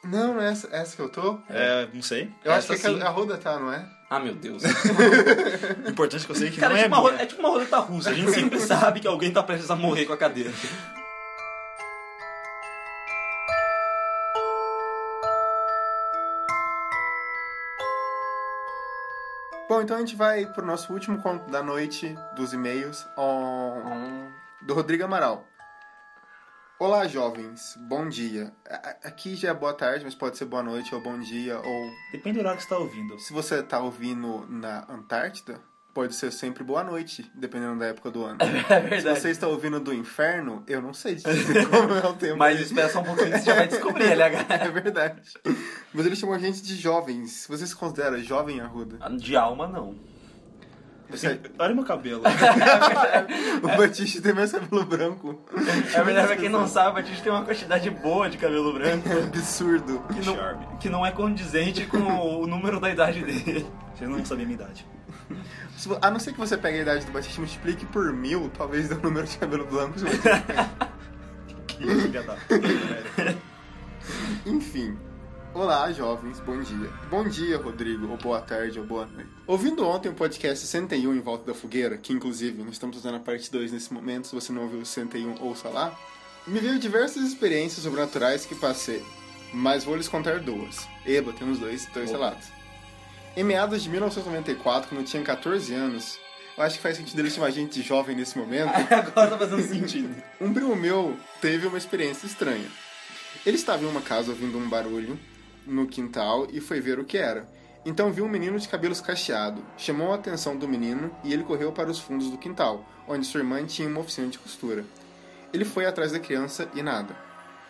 Não, não é essa, essa que eu tô? É, não sei. Eu acho Essa que é sim. a, a roda tá, não é? Ah, meu Deus. O importante é que eu sei que Cara, não é, é, tipo minha. é tipo uma roleta russa. A gente sempre sabe que alguém tá prestes a morrer com a cadeira. Bom, então a gente vai pro nosso último conto da noite dos e-mails on- do Rodrigo Amaral. Olá, jovens. Bom dia. Aqui já é boa tarde, mas pode ser boa noite ou bom dia. Ou Depende do horário que você tá ouvindo. se você tá ouvindo na Antártida, pode ser sempre boa noite, dependendo da época do ano. É Se você está ouvindo do inferno, eu não sei dizer como é o tempo. Mas espera só um pouquinho que você já vai descobrir, LH. É verdade. Mas ele chamou a gente de jovens. Você se considera jovem, Arruda? De alma, não. Você- Olha meu cabelo. O Batiste tem mais cabelo branco. É verdade, pra quem não sabe, o Batista tem uma quantidade boa de cabelo branco É absurdo. que não, que não é condizente com o número da idade dele. Você não sabia a minha idade. A não ser que você pegue a idade do Batista e multiplique por mil, talvez dê o número de cabelo branco. Que filha da... Enfim. Olá, jovens, bom dia. Bom dia, Rodrigo, ou boa tarde, ou boa noite. Ouvindo ontem o podcast 61 em Volta da Fogueira, que inclusive nós estamos fazendo a parte 2 nesse momento, se você não ouviu o 61, ouça lá, me veio diversas experiências sobrenaturais que passei, mas vou lhes contar duas. Eba, temos dois, dois Opa. relatos. Em meados de 1994, quando eu tinha 14 anos, eu acho que faz sentido ele chamar a gente de jovem nesse momento, Agora tá fazendo sentido. um primo meu teve uma experiência estranha. Ele estava em uma casa ouvindo um barulho no quintal e foi ver o que era. Então viu um menino de cabelos cacheado, chamou a atenção do menino e ele correu para os fundos do quintal, onde sua irmã tinha uma oficina de costura. Ele foi atrás da criança e nada.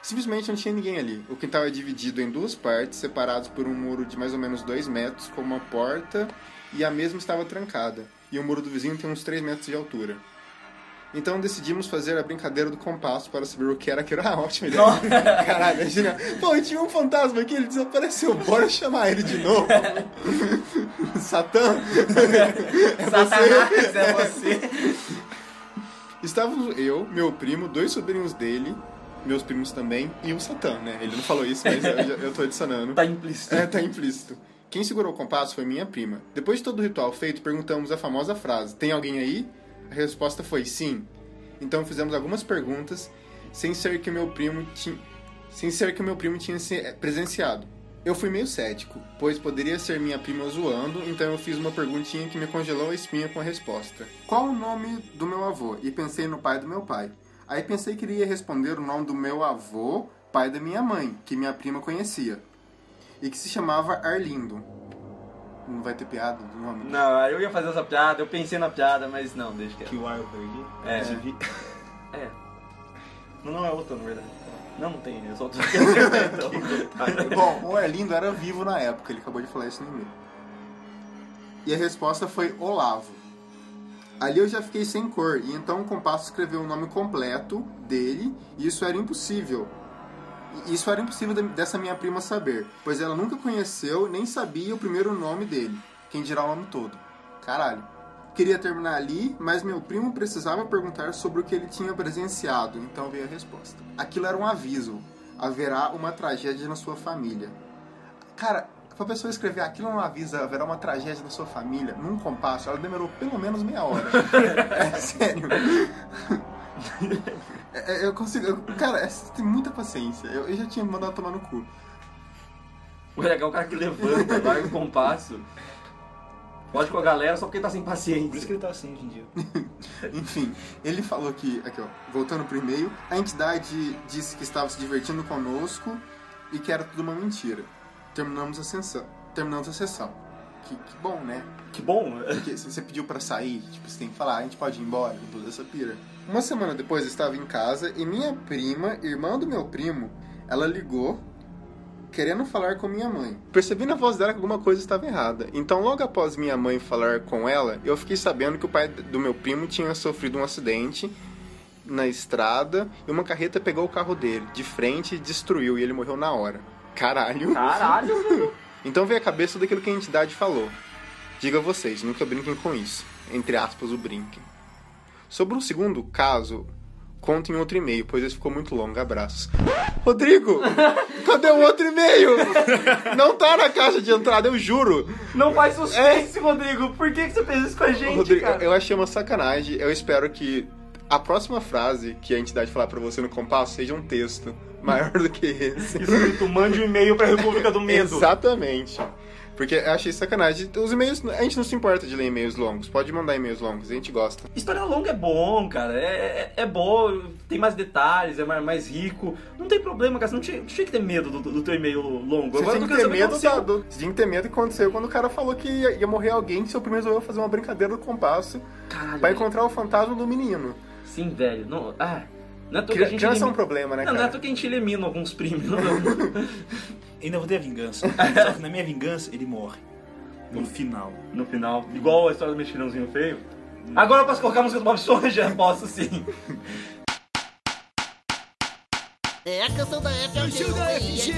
Simplesmente não tinha ninguém ali. O quintal é dividido em duas partes, separados por um muro de mais ou menos 2 metros, com uma porta, e a mesma estava trancada. E o muro do vizinho tem uns 3 metros de altura. Então decidimos fazer a brincadeira do compasso para saber o que era aquilo. Ah, ótima ideia. Caralho, imagina. Pô, tinha um fantasma aqui, ele desapareceu. Bora chamar ele de novo. Satã. É Satanás, é você. Estávamos eu, meu primo, dois sobrinhos dele, meus primos também, e o Satã, né? Ele não falou isso, mas eu, eu tô adicionando. Tá implícito. É, tá implícito. Quem segurou o compasso foi minha prima. Depois de todo o ritual feito, perguntamos a famosa frase: Tem alguém aí? A resposta foi sim. Então fizemos algumas perguntas, sem ser que o meu primo tinha, sem ser que o meu primo tinha se presenciado. Eu fui meio cético, pois poderia ser minha prima zoando, então eu fiz uma perguntinha que me congelou a espinha com a resposta. Qual o nome do meu avô? E pensei no pai do meu pai. Aí pensei que ele ia responder o nome do meu avô, pai da minha mãe, que minha prima conhecia e que se chamava Arlindo. Não vai ter piada do nome? Não, eu ia fazer essa piada, eu pensei na piada, mas não, deixa que Que o ar eu perdi. É. Inclusive, É. Não, não é outra, na verdade. Não, não tem, eu só tô então. Bom, o Arlindo era vivo na época, ele acabou de falar isso no e-mail. E a resposta foi Olavo. Ali eu já fiquei sem cor, e então o compasso escreveu o nome completo dele, e isso era impossível. Isso era impossível de- dessa minha prima saber, pois ela nunca conheceu nem sabia o primeiro nome dele, quem dirá o nome todo. Caralho. Queria terminar ali, mas meu primo precisava perguntar sobre o que ele tinha presenciado, então veio a resposta. Aquilo era um aviso. Haverá uma tragédia na sua família. Cara, pra pessoa escrever aquilo não avisa, haverá uma tragédia na sua família, num compasso, ela demorou pelo menos meia hora. é sério. É, é, eu consigo. eu- cara, é, você tem muita paciência. Eu, eu já tinha mandado tomar no cu. O legal é o cara que levanta, larga o compasso. Pode com a galera só porque tá sem Por isso paciência. que ele tá assim hoje em dia. Enfim, ele falou que, aqui ó, voltando pro e-mail, a entidade disse que estava se divertindo conosco e que era tudo uma mentira. Terminamos a sessão. Terminamos a sessão. Que, que bom, né? Que bom. Porque se você pediu pra sair, tipo, você tem que falar, a gente pode ir embora com toda essa pira. Uma semana depois eu estava em casa e minha prima, irmã do meu primo, ela ligou querendo falar com minha mãe. Percebi na voz dela que alguma coisa estava errada. Então, logo após minha mãe falar com ela, eu fiquei sabendo que o pai do meu primo tinha sofrido um acidente na estrada e uma carreta pegou o carro dele de frente e destruiu e ele morreu na hora. Caralho. Caralho, Então veio a cabeça daquilo que a entidade falou. Diga vocês, nunca brinquem com isso. Entre aspas, o brinquem. Sobre o segundo caso, conto em outro e-mail, pois esse ficou muito longo. Abraços. Rodrigo! Cadê o outro e-mail? Não tá na caixa de entrada, eu juro. Não faz suspense, Rodrigo. Por que, que você fez isso com a gente, Rodrigo, cara? eu achei uma sacanagem. Eu espero que a próxima frase que a entidade falar pra você no compasso seja um texto maior do que esse. Escrito, mande um e-mail pra República do Medo. Exatamente. Porque eu achei sacanagem. Os e-mails, a gente não se importa de ler e-mails longos. Pode mandar e-mails longos, a gente gosta. História longa é bom, cara. É, é, é bom, tem mais detalhes, é mais, mais rico. Não tem problema, cara. Você não tinha, que ter medo do, do teu e-mail longo. Você Agora tinha que ter medo da, do, você tinha que ter medo do que aconteceu quando o cara falou que ia, ia morrer alguém seu primo resolveu fazer uma brincadeira do compasso Caralho. pra encontrar o fantasma do menino. Sim, velho. Não, ah, não é à toa que a Criança gente é um elimina... problema, né, Não, não é à cara? toa que a gente elimina alguns primos. Não, não. Ainda vou ter a vingança. Só que na minha vingança, ele morre. No final. no final. Igual a história do mexilhãozinho feio. Agora eu posso colocar a música do Bob Esponja? Posso sim. É a canção da FGURIA.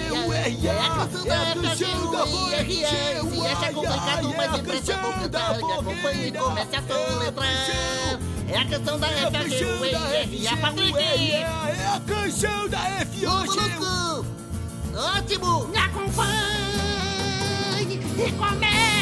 É a canção da FGURIA. Se acha complicado, mas empresta vou cantar. Me acompanhe e comece a soletrar. É a canção da FGURIA. Patrick! É a canção da Ô, maluco! Ótimo! Me acompanhe e comece